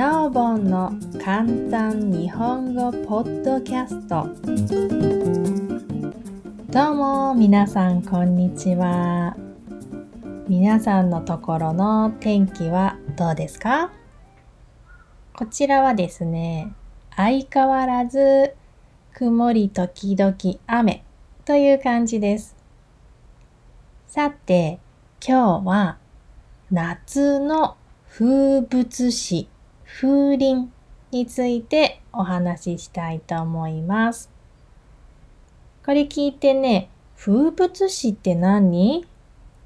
なおぼんの簡単日本語ポッドキャスト。どうも皆さんこんにちは。皆さんのところの天気はどうですか？こちらはですね相変わらず曇り時々雨という感じです。さて今日は夏の風物詩、風鈴についてお話ししたいと思います。これ聞いてね、風物詩って何？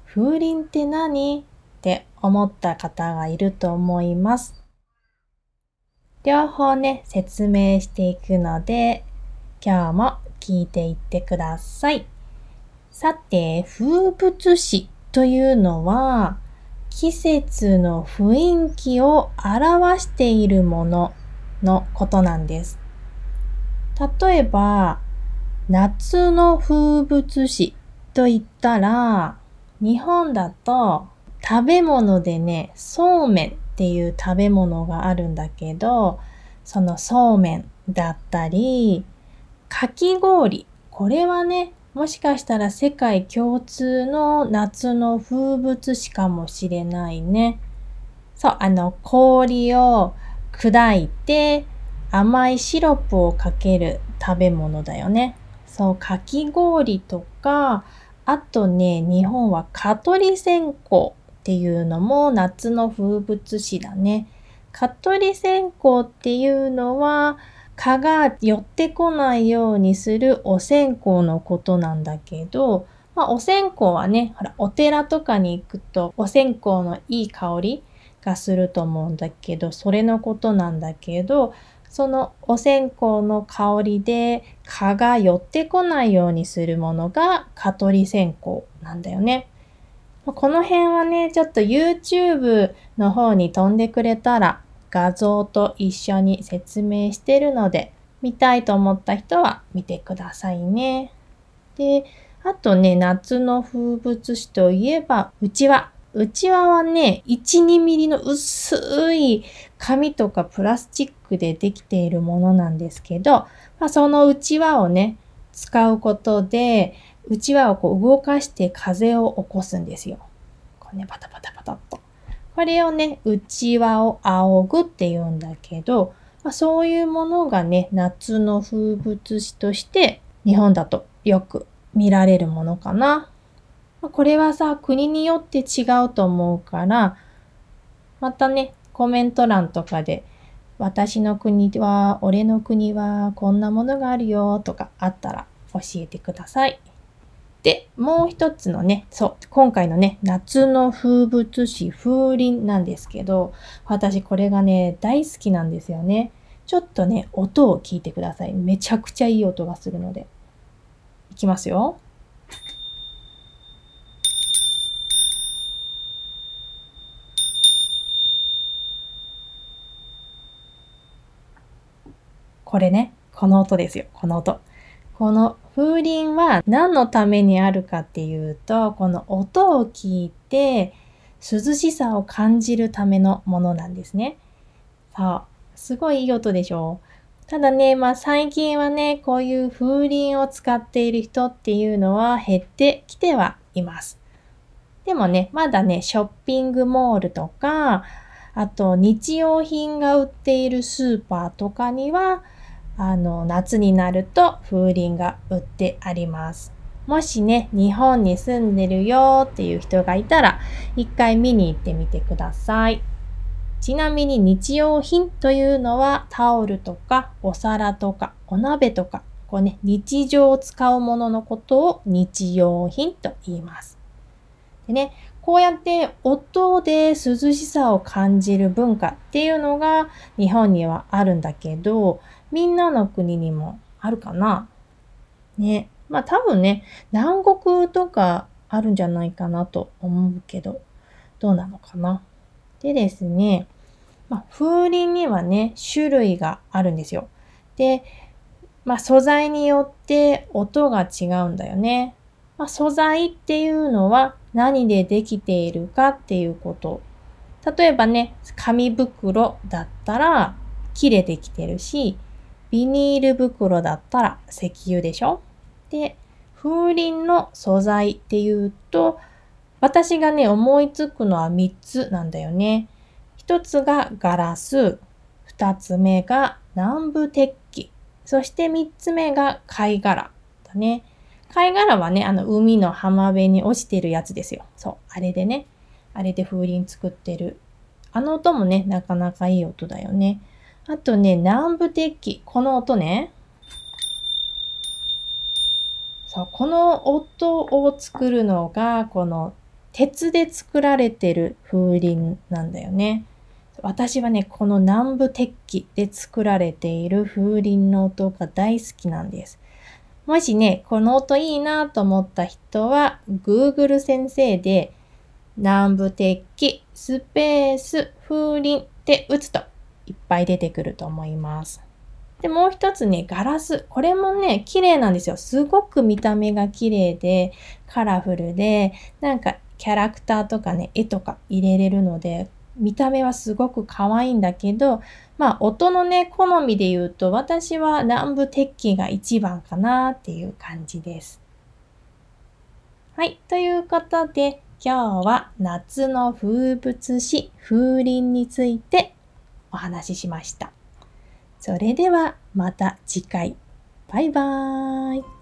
風鈴って何？って思った方がいると思います。両方ね、説明していくので、今日も聞いていってください。さて、風物詩というのは季節の雰囲気を表しているもののことなんです。例えば、夏の風物詩と言ったら、日本だと食べ物でね、そうめんっていう食べ物があるんだけど、そのそうめんだったり、かき氷、これはね、もしかしたら世界共通の夏の風物詩かもしれないね。そう、あの、氷を砕いて甘いシロップをかける食べ物だよね。そう、かき氷とか、あとね、日本は蚊取り線香っていうのも夏の風物詩だね。蚊取り線香っていうのは、蚊が寄ってこないようにするお線香のことなんだけど、まあ、お線香はね、ほら、お寺とかに行くと、お線香のいい香りがすると思うんだけど、それのことなんだけど、そのお線香の香りで蚊が寄ってこないようにするものが蚊取り線香なんだよね。この辺はね、ちょっと YouTube の方に飛んでくれたら画像と一緒に説明してるので、見たいと思った人は見てくださいね。で、あとね、夏の風物詩といえば、うちわ。うちわはね、1、2ミリの薄い紙とかプラスチックでできているものなんですけど、まあ、そのうちわをね、使うことで、うちわをこう動かして風を起こすんですよ。こうね、パタパタパタ。これをね、内輪を仰ぐって言うんだけど、まあ、そういうものがね、夏の風物詩として日本だとよく見られるものかな。まあ、これはさ、国によって違うと思うから、またね、コメント欄とかで、私の国は、俺の国はこんなものがあるよとかあったら教えてください。で、もう一つのね、そう、今回のね、夏の風物詩、風鈴なんですけど、私これがね、大好きなんですよね。ちょっとね、音を聞いてください。めちゃくちゃいい音がするので。いきますよ。これね、この音ですよ、この音。この風鈴は何のためにあるかっていうと、この音を聞いて涼しさを感じるためのものなんですね。そう。すごいいい音でしょうただね、まあ最近はね、こういう風鈴を使っている人っていうのは減ってきてはいます。でもね、まだね、ショッピングモールとか、あと日用品が売っているスーパーとかには、あの、夏になると風鈴が売ってあります。もしね、日本に住んでるよっていう人がいたら、一回見に行ってみてください。ちなみに日用品というのはタオルとかお皿とかお鍋とか、こうね、日常を使うもののことを日用品と言います。でね、こうやって音で涼しさを感じる文化っていうのが日本にはあるんだけど、みんなの国にもあるかなね。まあ多分ね、南国とかあるんじゃないかなと思うけど、どうなのかな。でですね、まあ、風鈴にはね、種類があるんですよ。で、まあ、素材によって音が違うんだよね。まあ、素材っていうのは何でできているかっていうこと例えばね、紙袋だったら木でできてるし、ビニール袋だったら石油でしょで、風鈴の素材っていうと、私がね、思いつくのは3つなんだよね。1つがガラス、2つ目が南部鉄器、そして3つ目が貝殻だね。貝殻はね、あの海の浜辺に落ちてるやつですよ。そう、あれでね。あれで風鈴作ってる。あの音もね、なかなかいい音だよね。あとね、南部鉄器。この音ね。そう、この音を作るのが、この鉄で作られてる風鈴なんだよね。私はね、この南部鉄器で作られている風鈴の音が大好きなんです。もしね、この音いいなと思った人は、Google 先生で南部鉄器、スペース、風鈴って打つといっぱい出てくると思います。で、もう一つね、ガラス。これもね、綺麗なんですよ。すごく見た目が綺麗で、カラフルで、なんかキャラクターとかね、絵とか入れれるので、見た目はすごく可愛いんだけど、まあ音のね、好みで言うと、私は南部鉄器が一番かなっていう感じです。はい。ということで、今日は夏の風物詩、風鈴についてお話ししました。それではまた次回。バイバーイ。